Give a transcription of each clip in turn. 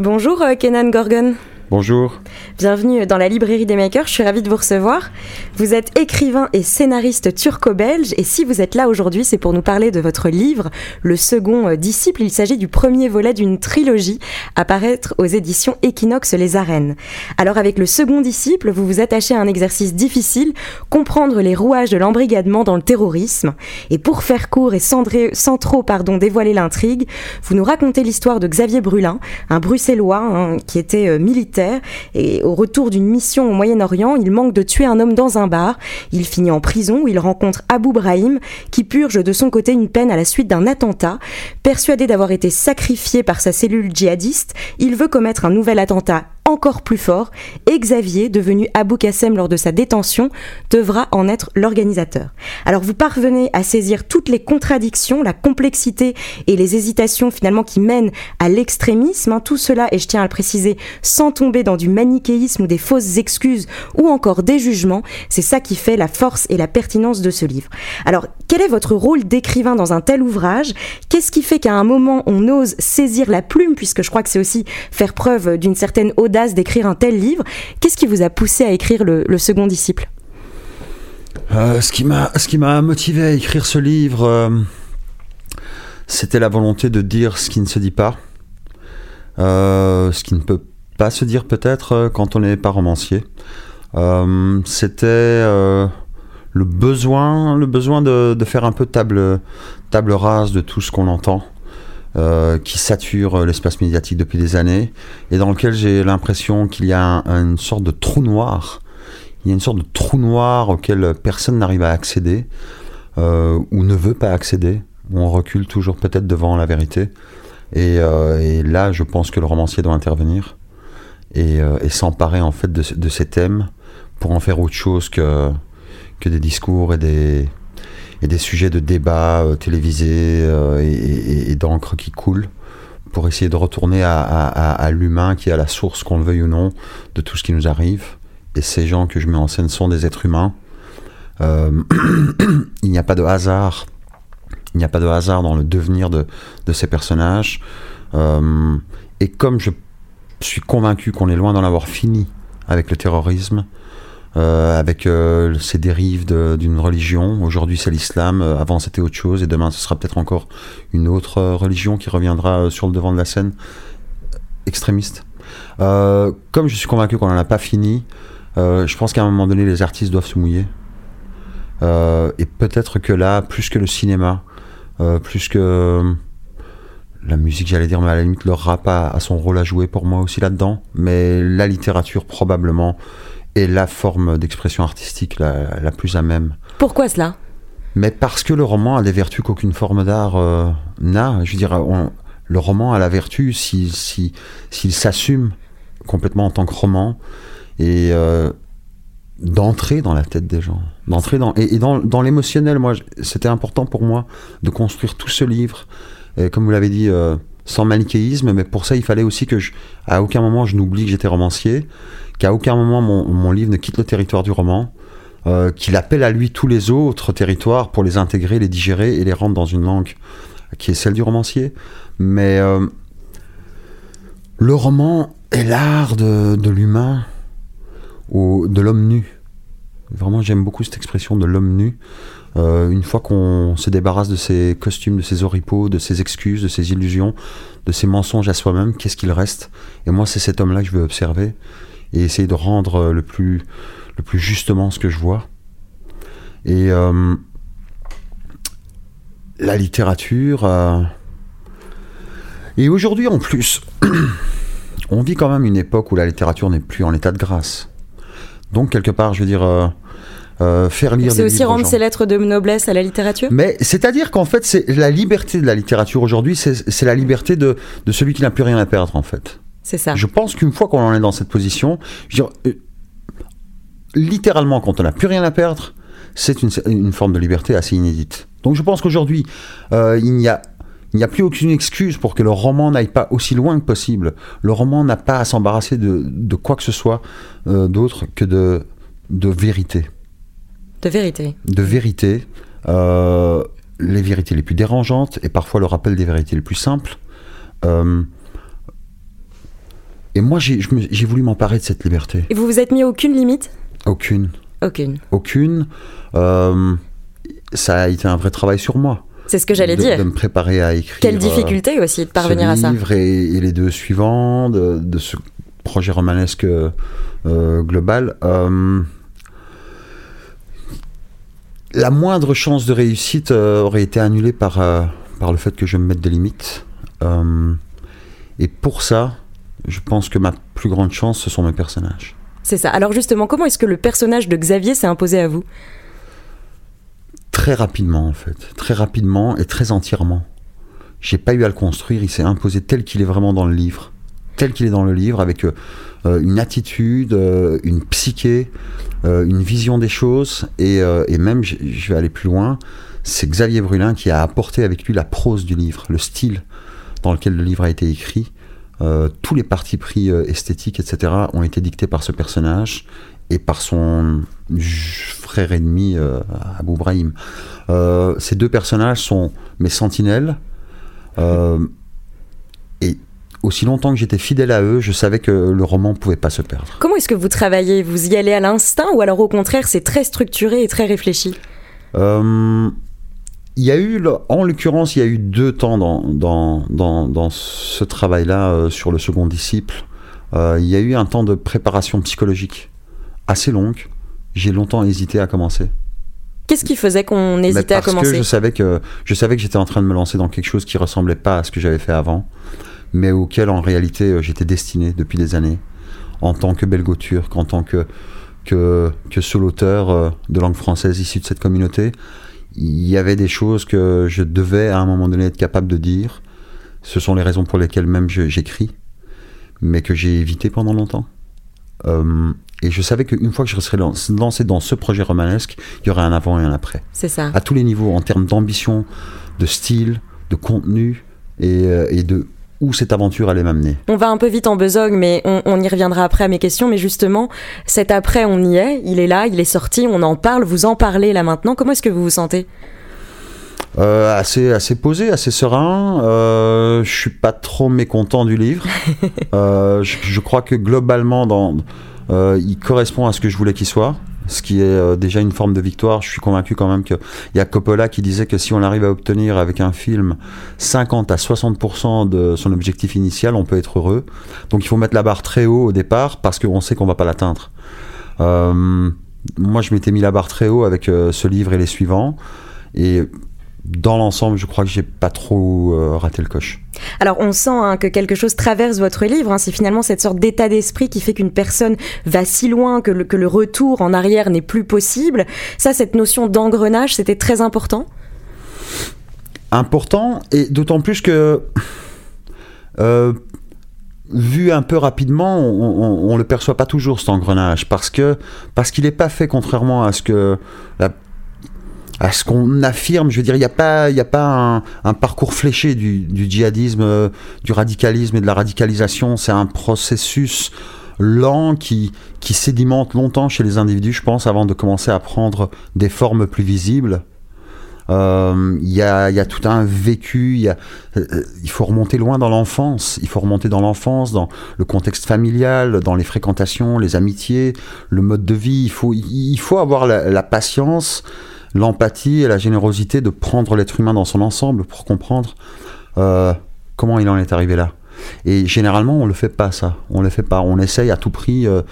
Bonjour euh, Kenan Gorgon. Bonjour. Bienvenue dans la librairie des makers, je suis ravie de vous recevoir. Vous êtes écrivain et scénariste turco-belge et si vous êtes là aujourd'hui, c'est pour nous parler de votre livre, Le second disciple. Il s'agit du premier volet d'une trilogie à paraître aux éditions Equinox Les Arènes. Alors avec Le second disciple, vous vous attachez à un exercice difficile, comprendre les rouages de l'embrigadement dans le terrorisme. Et pour faire court et sans, trop dévoiler l'intrigue, vous nous racontez l'histoire de Xavier Brulin, un bruxellois hein, qui était euh, militaire et au retour d'une mission au Moyen-Orient, il manque de tuer un homme dans un bar. Il finit en prison où il rencontre Abu Brahim qui purge de son côté une peine à la suite d'un attentat. Persuadé d'avoir été sacrifié par sa cellule djihadiste, il veut commettre un nouvel attentat encore plus fort et Xavier, devenu Abou Kassem lors de sa détention, devra en être l'organisateur. Alors vous parvenez à saisir toutes les contradictions, la complexité et les hésitations finalement qui mènent à l'extrémisme, hein. tout cela, et je tiens à le préciser, sans tomber dans du manichéisme ou des fausses excuses ou encore des jugements, c'est ça qui fait la force et la pertinence de ce livre. Alors quel est votre rôle d'écrivain dans un tel ouvrage? Qu'est-ce qui fait qu'à un moment on ose saisir la plume, puisque je crois que c'est aussi faire preuve d'une certaine audace d'écrire un tel livre. Qu'est-ce qui vous a poussé à écrire le, second disciple? Euh, Ce qui m'a motivé à écrire ce livre, euh, c'était la volonté de dire ce qui ne se dit pas, euh, ce qui ne peut pas se dire peut-être quand on n'est pas romancier. c'était le besoin, le besoin de, de, faire un peu table, table rase de tout ce qu'on entend. Euh, qui sature l'espace médiatique depuis des années et dans lequel j'ai l'impression qu'il y a une sorte de trou noir. Il y a une sorte de trou noir auquel personne n'arrive à accéder euh, ou ne veut pas accéder. On recule toujours peut-être devant la vérité. Et, euh, là, je pense que le romancier doit intervenir et, s'emparer en fait de, ces thèmes pour en faire autre chose que, que des discours et des, et des sujets de débat euh, télévisés euh, et, d'encre qui coule pour essayer de retourner à, l'humain qui est à la source, qu'on le veuille ou non, de tout ce qui nous arrive. Et ces gens que je mets en scène sont des êtres humains. Euh, il n'y a pas de hasard. Il n'y a pas de hasard dans le devenir de, ces personnages. et comme je suis convaincu qu'on est loin d'en avoir fini avec le terrorisme, euh, avec euh, ces dérives d'une religion. Aujourd'hui, c'est l'islam, euh, avant, c'était autre chose, et demain, ce sera peut-être encore une autre religion qui reviendra sur le devant de la scène extrémiste. comme je suis convaincu qu'on n'en a pas fini, je pense qu'à un moment donné, les artistes doivent se mouiller. et peut-être que là, plus que le cinéma, plus que la musique, j'allais dire, mais à la limite, le rap a son rôle à jouer pour moi aussi là-dedans. Mais la littérature, probablement, est la forme d'expression artistique la, plus à même. Pourquoi cela? Mais parce que le roman a des vertus qu'aucune forme d'art euh, n'a. Je veux dire, le roman a la vertu s'il si, s'assume complètement en tant que roman et euh, d'entrer dans la tête des gens, d'entrer dans et, dans, l'émotionnel. Moi, c'était important pour moi de construire tout ce livre, et comme vous l'avez dit. Euh, sans manichéisme, mais pour ça, il fallait aussi que je, à aucun moment je n'oublie que j'étais romancier, qu'à aucun moment mon, livre ne quitte le territoire du roman, euh, qu'il appelle à lui tous les autres territoires pour les intégrer, les digérer et les rendre dans une langue qui est celle du romancier. Mais euh, le roman est l'art de, de l'humain ou de l'homme nu. Vraiment, j'aime beaucoup cette expression de l'homme nu. Euh, une fois qu'on se débarrasse de ses costumes, de ses oripeaux, de ses excuses, de ses illusions, de ses mensonges à soi-même, qu'est-ce qu'il reste? Et moi, c'est cet homme-là que je veux observer et essayer de rendre le plus, le plus justement ce que je vois. Et euh, la littérature. Euh, et aujourd'hui, en plus, on vit quand même une époque où la littérature n'est plus en état de grâce. Donc, quelque part, je veux dire euh, faire lire. C'est aussi rendre ces lettres de noblesse à la littérature? Mais c'est-à-dire qu'en fait, c'est la liberté de la littérature aujourd'hui, c'est la liberté de, de celui qui n'a plus rien à perdre en fait. C'est ça. Je pense qu'une fois qu'on en est dans cette position, je veux dire, euh, littéralement, quand on n'a plus rien à perdre, c'est une, une, forme de liberté assez inédite. Donc je pense qu'aujourd'hui, euh, il n'y a il n'y a plus aucune excuse pour que le roman n'aille pas aussi loin que possible. Le roman n'a pas à s'embarrasser de, de, quoi que ce soit euh, d'autre que de, de vérité. De vérité. De vérité. Euh, les vérités les plus dérangeantes et parfois le rappel des vérités les plus simples. Euh, et moi, j'ai voulu m'emparer de cette liberté. Et vous vous êtes mis aucune limite? Aucune. Aucune. Aucune. ça a été un vrai travail sur moi. C'est ce que j'allais dire. De me préparer à écrire. Quelle difficulté aussi de parvenir à ça. livre et, et, les deux suivants de, de ce projet romanesque euh, global. Euh, la moindre chance de réussite euh, aurait été annulée par, euh, par le fait que je me mette des limites. Euh, et pour ça, je pense que ma plus grande chance, ce sont mes personnages. C'est ça. Alors justement, comment est-ce que le personnage de Xavier s'est imposé à vous? Très rapidement, en fait. Très rapidement et très entièrement. J'ai pas eu à le construire, il s'est imposé tel qu'il est vraiment dans le livre. Tel qu'il est dans le livre, avec euh, une attitude, euh, une psyché, euh, une vision des choses. Et, euh, et même, je vais aller plus loin, c'est Xavier Brulin qui a apporté avec lui la prose du livre, le style dans lequel le livre a été écrit. Euh, tous les partis pris esthétiques, etc., ont été dictés par ce personnage et par son frère ennemi euh, Abou Brahim. Euh, ces deux personnages sont mes sentinelles. Aussi longtemps que j'étais fidèle à eux, je savais que le roman ne pouvait pas se perdre. Comment est-ce que vous travaillez? Vous y allez à l'instinct ou alors au contraire c'est très structuré et très réfléchi? Euh, il y a eu, en l'occurrence, il y a eu deux temps dans, dans, dans, dans ce travail-là euh, sur le second disciple. Euh, il y a eu un temps de préparation psychologique assez longue. J'ai longtemps hésité à commencer. Qu'est-ce qui faisait qu'on hésitait à commencer Parce que je savais que je savais que j'étais en train de me lancer dans quelque chose qui ressemblait pas à ce que j'avais fait avant, mais auquel en réalité euh, j'étais destiné depuis des années, en tant que belgo turc, en tant que que, que seul auteur euh, de langue française issu de cette communauté. Il y avait des choses que je devais à un moment donné être capable de dire. Ce sont les raisons pour lesquelles même j'écris, mais que j'ai évité pendant longtemps. Euh, et je savais qu'une fois que je serais lancé dans ce projet romanesque, il y aurait un avant et un après. C'est ça. À tous les niveaux, en termes d'ambition, de style, de contenu et, et de où cette aventure allait m'amener. On va un peu vite en besogne, mais on, on, y reviendra après à mes questions. Mais justement, cet après, on y est, il est là, il est sorti, on en parle, vous en parlez là maintenant. Comment est-ce que vous vous sentez? Euh, assez, assez posé, assez serein. Euh, je suis pas trop mécontent du livre. euh, je, je, crois que globalement, dans, euh, il correspond à ce que je voulais qu'il soit. Ce qui est euh, déjà une forme de victoire. Je suis convaincu quand même qu'il y a Coppola qui disait que si on arrive à obtenir avec un film 50 à 60% de son objectif initial, on peut être heureux. Donc il faut mettre la barre très haut au départ parce qu'on sait qu'on va pas l'atteindre. Euh, moi, je m'étais mis la barre très haut avec euh, ce livre et les suivants. Et dans l'ensemble, je crois que j'ai pas trop euh, raté le coche. Alors, on sent hein, que quelque chose traverse votre livre. Hein, c'est finalement cette sorte d'état d'esprit qui fait qu'une personne va si loin que le, que le retour en arrière n'est plus possible. Ça, cette notion d'engrenage, c'était très important? Important, et d'autant plus que. Euh, vu un peu rapidement, on, on, le perçoit pas toujours cet engrenage parce que parce qu'il n'est pas fait contrairement à ce que la à ce qu'on affirme. Je veux dire, il n'y a pas, il a pas un, un, parcours fléché du, du djihadisme, euh, du radicalisme et de la radicalisation. C'est un processus lent qui, qui sédimente longtemps chez les individus, je pense, avant de commencer à prendre des formes plus visibles. Il euh, y, a, y, a, tout un vécu, y a, euh, il faut remonter loin dans l'enfance, il faut remonter dans l'enfance, dans le contexte familial, dans les fréquentations, les amitiés, le mode de vie. Il faut, il faut avoir la, la patience l'empathie et la générosité de prendre l'être humain dans son ensemble pour comprendre euh, comment il en est arrivé là. Et généralement, on le fait pas ça. On le fait pas. On essaye à tout prix euh,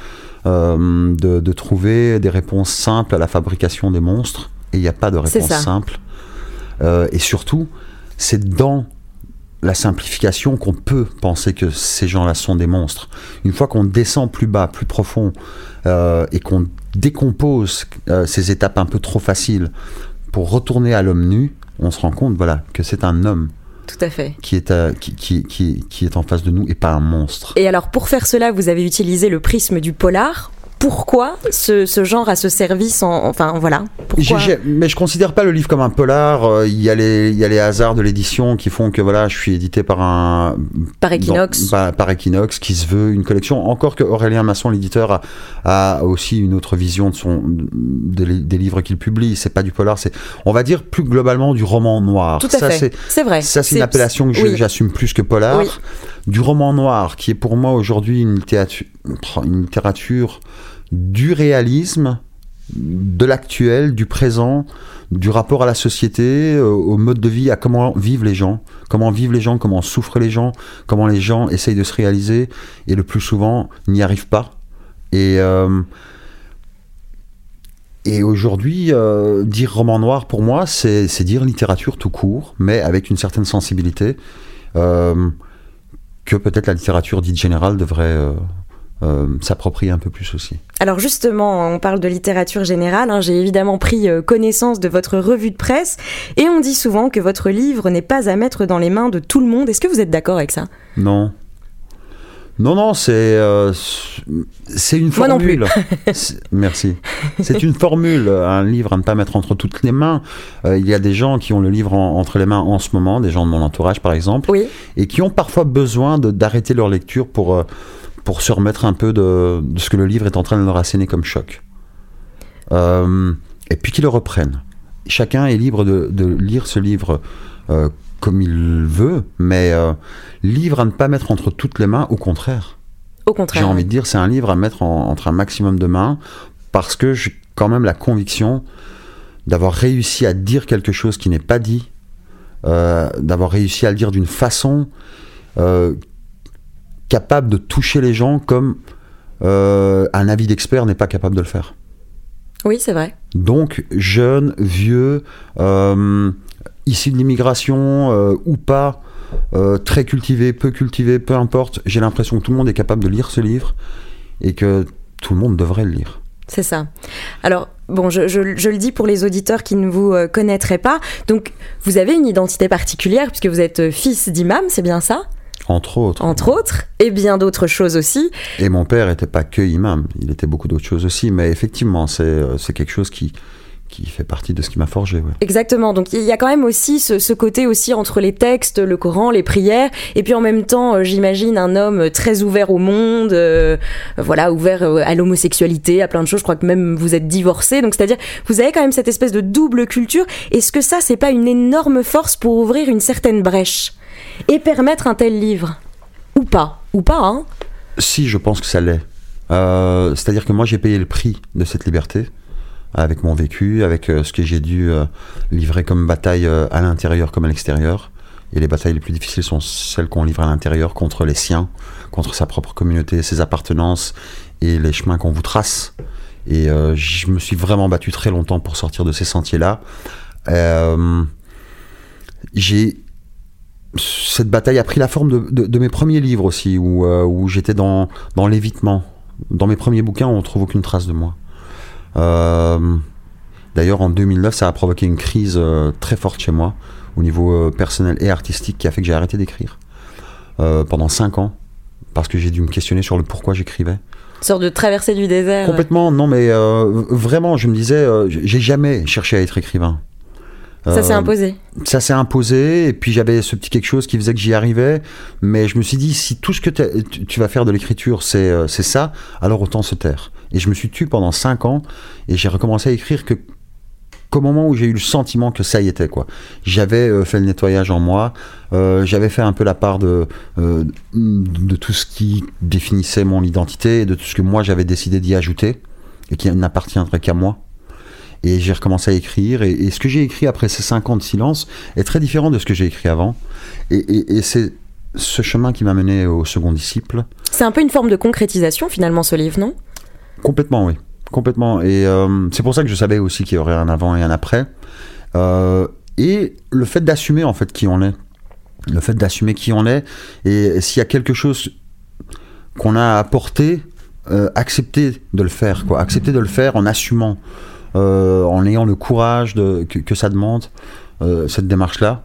euh, de, de, trouver des réponses simples à la fabrication des monstres. Et il n'y a pas de réponse simple. Et surtout, c'est dans la simplification qu'on peut penser que ces gens-là sont des monstres. Une fois qu'on descend plus bas, plus profond, et qu'on décompose euh, ces étapes un peu trop faciles pour retourner à l'homme nu, on se rend compte voilà, que c'est un homme tout à fait. Qui est, euh, qui, qui, qui, qui, est en face de nous et pas un monstre. Et alors, pour faire cela, vous avez utilisé le prisme du polar pourquoi ce, genre a ce service en, enfin voilà pourquoi... mais je considère pas le livre comme un polar euh, il y a les il y a les hasards de l'édition qui font que voilà je suis édité par un par Equinox. par, Equinox qui se veut une collection encore que Aurélien Masson l'éditeur a, aussi une autre vision de son des, livres qu'il publie. C'est pas du polar c'est on va dire plus globalement du roman noir. Tout à ça fait. c'est vrai. ça c'est une appellation que j'assume plus que polar du roman noir qui est pour moi aujourd'hui une littérature du réalisme, de l'actuel, du présent, du rapport à la société, euh, au mode de vie, à comment vivent les gens, comment vivent les gens, comment souffrent les gens, comment les gens essayent de se réaliser et le plus souvent n'y arrivent pas. Et, euh, et aujourd'hui, euh, dire roman noir pour moi, c'est dire littérature tout court, mais avec une certaine sensibilité que peut-être la littérature dite générale devrait euh, s'approprier un peu plus aussi. Alors justement, on parle de littérature générale, hein. j'ai évidemment pris euh, connaissance de votre revue de presse, et on dit souvent que votre livre n'est pas à mettre dans les mains de tout le monde. Est-ce que vous êtes d'accord avec ça? Non. Non, non, c'est euh, c'est une formule. Moi non plus. Merci. C'est une formule, un livre à ne pas mettre entre toutes les mains. il y a des gens qui ont le livre entre les mains en ce moment, des gens de mon entourage par exemple, oui. et qui ont parfois besoin d'arrêter leur lecture pour pour se remettre un peu de, ce que le livre est en train de leur asséner comme choc. Euh, et puis qu'ils le reprennent. Chacun est libre de, lire ce livre euh, comme il veut, mais euh, livre à ne pas mettre entre toutes les mains, au contraire. Au contraire. J'ai envie de dire, c'est un livre à mettre entre un maximum de mains, parce que j'ai quand même la conviction d'avoir réussi à dire quelque chose qui n'est pas dit, d'avoir réussi à le dire d'une façon capable de toucher les gens comme euh, un avis d'expert n'est pas capable de le faire. Oui, c'est vrai. Donc, jeune, vieux, euh, issu de l'immigration euh, ou pas, très cultivé, peu cultivé, peu importe, j'ai l'impression que tout le monde est capable de lire ce livre et que tout le monde devrait le lire. C'est ça. Alors, bon, je, je, le dis pour les auditeurs qui ne vous connaîtraient pas. Donc, vous avez une identité particulière puisque vous êtes fils d'imam, c'est bien ça? Entre autres. Entre autres, et bien d'autres choses aussi. Et mon père n'était pas que imam, il était beaucoup d'autres choses aussi, mais effectivement, c'est euh, quelque chose qui, qui fait partie de ce qui m'a forgé. Exactement. Donc il y a quand même aussi ce, côté aussi entre les textes, le Coran, les prières, et puis en même temps, euh, j'imagine un homme très ouvert au monde, euh, voilà, ouvert à l'homosexualité, à plein de choses. Je crois que même vous êtes divorcé, donc c'est-à-dire vous avez quand même cette espèce de double culture. Est-ce que ça, c'est pas une énorme force pour ouvrir une certaine brèche et permettre un tel livre? Ou pas Ou pas, hein Si, je pense que ça l'est. Euh, c'est-à-dire que moi, j'ai payé le prix de cette liberté avec mon vécu, avec euh, ce que j'ai dû euh, livrer comme bataille à l'intérieur comme à l'extérieur. Et les batailles les plus difficiles sont celles qu'on livre à l'intérieur contre les siens, contre sa propre communauté, ses appartenances et les chemins qu'on vous trace. Et je me suis vraiment battu très longtemps pour sortir de ces sentiers-là. cette bataille a pris la forme de, mes premiers livres aussi, où, euh, j'étais dans l'évitement. Dans mes premiers bouquins, on ne trouve aucune trace de moi. Euh, d'ailleurs, en 2009, ça a provoqué une crise euh, très forte chez moi, au niveau personnel et artistique, qui a fait que j'ai arrêté d'écrire pendant 5 ans, parce que j'ai dû me questionner sur le pourquoi j'écrivais. Une sorte de traversée du désert. Complètement, non, mais vraiment, je me disais, j'ai jamais cherché à être écrivain. Ça s'est euh, imposé. Ça s'est imposé, et puis j'avais ce petit quelque chose qui faisait que j'y arrivais, mais je me suis dit, si tout ce que tu vas faire de l'écriture, euh, c'est ça, alors autant se taire. Et je me suis tué pendant 5 ans, et j'ai recommencé à écrire que qu'au moment où j'ai eu le sentiment que ça y était quoi. J'avais euh, fait le nettoyage en moi, j'avais fait un peu la part de de tout ce qui définissait mon identité, de tout ce que moi j'avais décidé d'y ajouter et qui n'appartiendrait qu'à moi. Et j'ai recommencé à écrire. Et, ce que j'ai écrit après ces cinq ans de silence est très différent de ce que j'ai écrit avant. Et, c'est ce chemin qui m'a mené au second disciple. C'est un peu une forme de concrétisation finalement ce livre, non? Complètement, oui. Complètement. Et euh, c'est pour ça que je savais aussi qu'il y aurait un avant et un après. Euh, et le fait d'assumer en fait qui on est. Le fait d'assumer qui on est. Et s'il y a quelque chose qu'on a apporté euh, accepter de le faire, quoi. Accepter de le faire en assumant, en ayant le courage de, que, que ça demande, euh, cette démarche-là.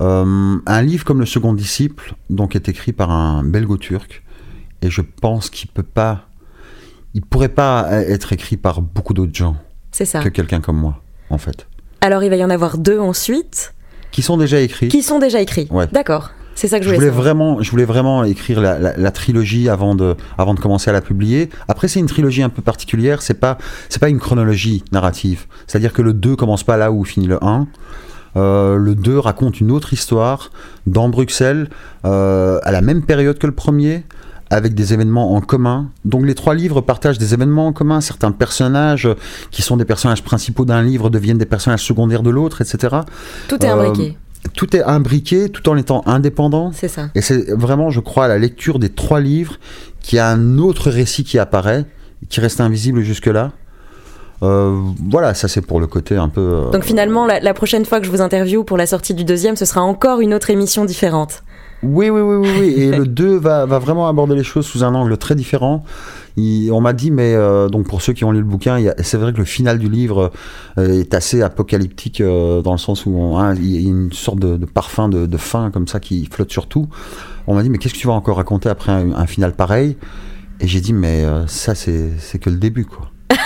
Euh, un livre comme Le Second Disciple, donc est écrit par un belgo-turc, et je pense qu'il peut pas, il pourrait pas être écrit par beaucoup d'autres gens C'est ça. que quelqu'un comme moi, en fait, Alors il va y en avoir deux ensuite, qui sont déjà écrits. qui sont déjà écrits. Ouais. D'accord. C'est ça que je Je voulais voulais savoir. vraiment, je voulais vraiment écrire la, la- la trilogie avant de, avant de commencer à la publier. Après, c'est une trilogie un peu particulière. C'est pas, c'est pas une chronologie narrative. C'est-à-dire que le 2 commence pas là où finit le 1. Euh, le 2 raconte une autre histoire dans Bruxelles, euh, à la même période que le premier, avec des événements en commun. Donc les trois livres partagent des événements en commun. Certains personnages euh, qui sont des personnages principaux d'un livre deviennent des personnages secondaires de l'autre, etc. Tout est Euh, imbriqué. Tout est imbriqué tout en étant indépendant. C'est ça. Et c'est vraiment, je crois, à la lecture des trois livres qu'il y a un autre récit qui apparaît, qui reste invisible jusque-là. Euh, voilà, ça c'est pour le côté un peu. euh, Donc finalement, la, la prochaine fois que je vous interviewe pour la sortie du deuxième, ce sera encore une autre émission différente. Oui, oui, oui, oui, oui. Et le 2 va, va vraiment aborder les choses sous un angle très différent. Il- on m'a dit, mais euh, donc pour ceux qui ont lu le bouquin, c'est vrai que le final du livre euh, est assez apocalyptique euh, dans le sens où on- hein, il y a une sorte de, de parfum de, de fin comme ça qui flotte sur tout. On m'a dit, mais qu'est-ce que tu vas encore raconter après un, un final pareil? Et j'ai dit, mais ça, c'est c'est que le début, quoi.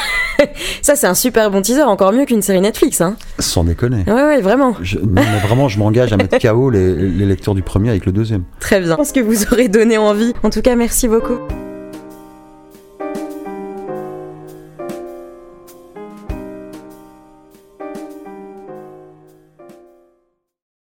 Ça, c'est un super bon teaser, encore mieux qu'une série Netflix. Hein. Sans déconner. Ouais, ouais, vraiment. Je- non, mais vraiment, je m'engage à mettre KO les, les lecteurs du premier avec le deuxième. Très bien. Je pense que vous aurez donné envie. En tout cas, merci beaucoup.